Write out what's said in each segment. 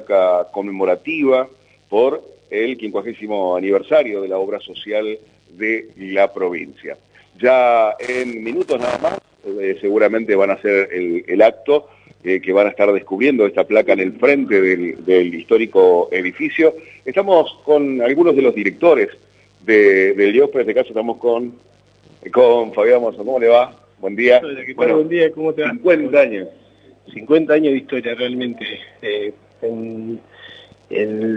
placa conmemorativa por el 50 aniversario de la obra social de la provincia. Ya en minutos nada más, eh, seguramente van a hacer el, acto eh, que van a estar descubriendo esta placa en el frente del, histórico edificio. Estamos con algunos de los directores del IOP, en este caso estamos con, con Fabián Mozo. ¿Cómo le va? Buen día. buen día, ¿cómo te va? 50 años. 50 años de historia realmente. Eh,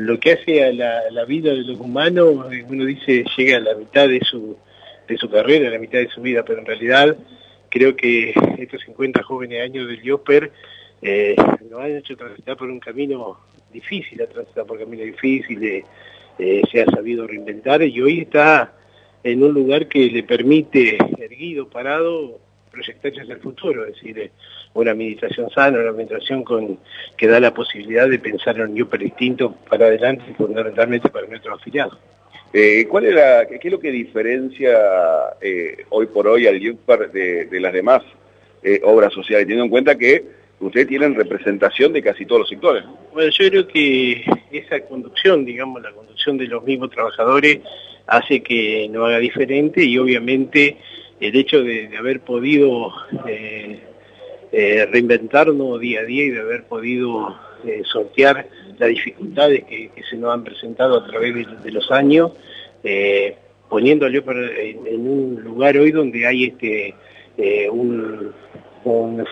lo que hace a la, vida de los humanos, uno dice llega a la mitad de su, de su carrera, a la mitad de su vida, pero en realidad creo que estos 50 jóvenes años del IOPER eh, nos han hecho transitar por un camino difícil, ha transitado por un camino difícil, eh, se ha sabido reinventar y hoy está en un lugar que le permite, erguido, parado, proyectarse hacia el futuro, es decir, eh, una administración sana, una administración con, que da la posibilidad de pensar en un IOPER distinto para adelante y fundamentalmente para nuestros afiliados. Eh, ¿cuál era, qué, es lo que diferencia eh, hoy por hoy al IUPAR de, las demás eh, obras sociales, teniendo en cuenta que ustedes tienen representación de casi todos los sectores? Bueno, yo creo que esa conducción, digamos, la conducción de los mismos trabajadores hace que no haga diferente y obviamente el hecho de, haber podido reinventarnos día a día y de haber podido sortear las dificultades que, se nos han presentado a través de, los años, eh, poniéndole en, un lugar hoy donde hay este eh, un,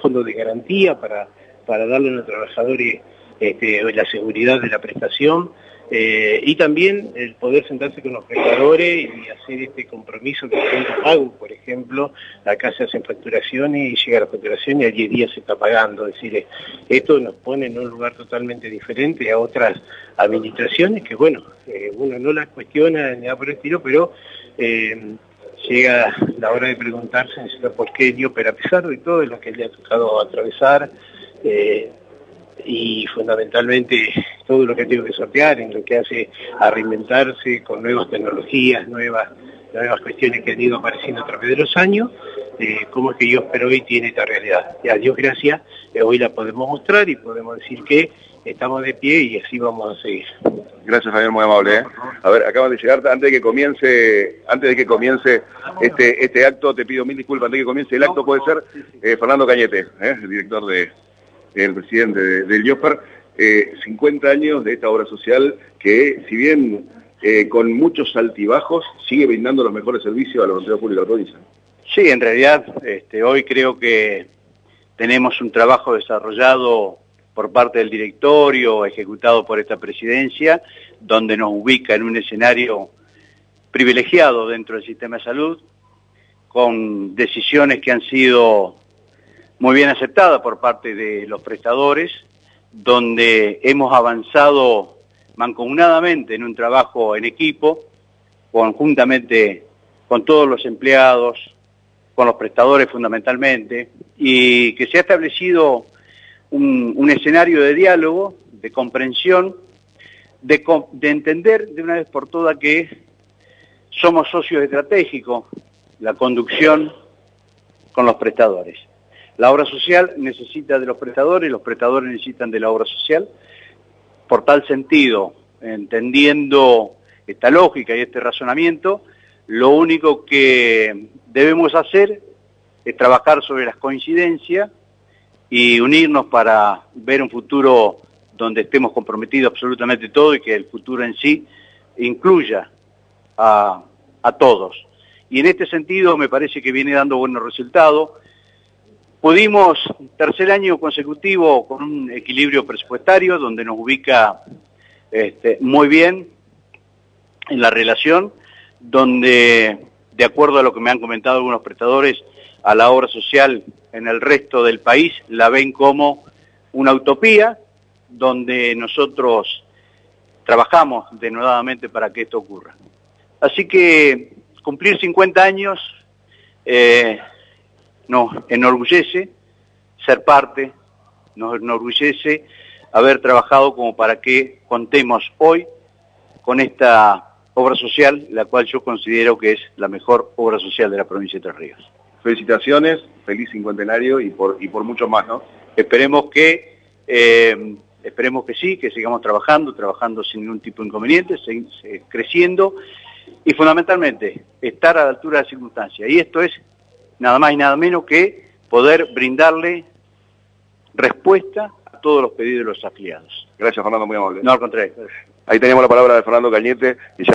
fondo de garantía para, para darle a los trabajadores este, la seguridad de la prestación, eh, y también el poder sentarse con los prestadores y hacer este compromiso de tiempo pago, por ejemplo, acá se hacen facturaciones y llega la facturación y al 10 días se está pagando. Es decir, esto nos pone en un lugar totalmente diferente a otras administraciones que, bueno, eh, uno no las cuestiona ni nada por el estilo, pero eh, llega la hora de preguntarse por qué dio, pero a pesar de todo lo que le ha tocado atravesar, y fundamentalmente todo lo que tengo que sortear en lo que hace a reinventarse con nuevas tecnologías, nuevas, nuevas cuestiones que han ido apareciendo a través de los años, eh, cómo es que yo espero hoy tiene esta realidad. Y a Dios gracias, eh, hoy la podemos mostrar y podemos decir que estamos de pie y así vamos a seguir. Gracias Javier, muy amable. ¿eh? A ver, acaban de llegar, antes de que comience, antes de que comience este, este acto, te pido mil disculpas, antes de que comience el acto puede ser Fernando Cañete, el director de, el presidente del IOPER, 50 años de esta obra social que, si bien eh, con muchos altibajos, sigue brindando los mejores servicios a la voluntad pública de la provincia. Sí, en realidad, este, hoy creo que tenemos un trabajo desarrollado por parte del directorio, ejecutado por esta presidencia, donde nos ubica en un escenario privilegiado dentro del sistema de salud, con decisiones que han sido muy bien aceptada por parte de los prestadores, donde hemos avanzado mancomunadamente en un trabajo en equipo, conjuntamente con todos los empleados, con los prestadores fundamentalmente, y que se ha establecido un, escenario de diálogo, de comprensión, de, de entender de una vez por todas que somos socios estratégicos, la conducción con los prestadores. La obra social necesita de los prestadores, los prestadores necesitan de la obra social. Por tal sentido, entendiendo esta lógica y este razonamiento, lo único que debemos hacer es trabajar sobre las coincidencias y unirnos para ver un futuro donde estemos comprometidos absolutamente todo y que el futuro en sí incluya a, a todos. Y en este sentido me parece que viene dando buenos resultados. Pudimos, tercer año consecutivo, con un equilibrio presupuestario donde nos ubica este, muy bien en la relación, donde, de acuerdo a lo que me han comentado algunos prestadores, a la obra social en el resto del país la ven como una utopía, donde nosotros trabajamos denodadamente para que esto ocurra. Así que cumplir 50 años eh, nos enorgullece ser parte, nos enorgullece haber trabajado como para que contemos hoy con esta obra social, la cual yo considero que es la mejor obra social de la provincia de Tres Ríos. Felicitaciones, feliz cincuentenario y por, y por mucho más, ¿no? Esperemos que eh, esperemos que sí, que sigamos trabajando, trabajando sin ningún tipo de inconveniente, creciendo y fundamentalmente estar a la altura de la circunstancia. Y esto es nada más y nada menos que poder brindarle respuesta a todos los pedidos de los afiliados. Gracias, Fernando, muy amable. No, al contrario. Ahí teníamos la palabra de Fernando Cañete. Y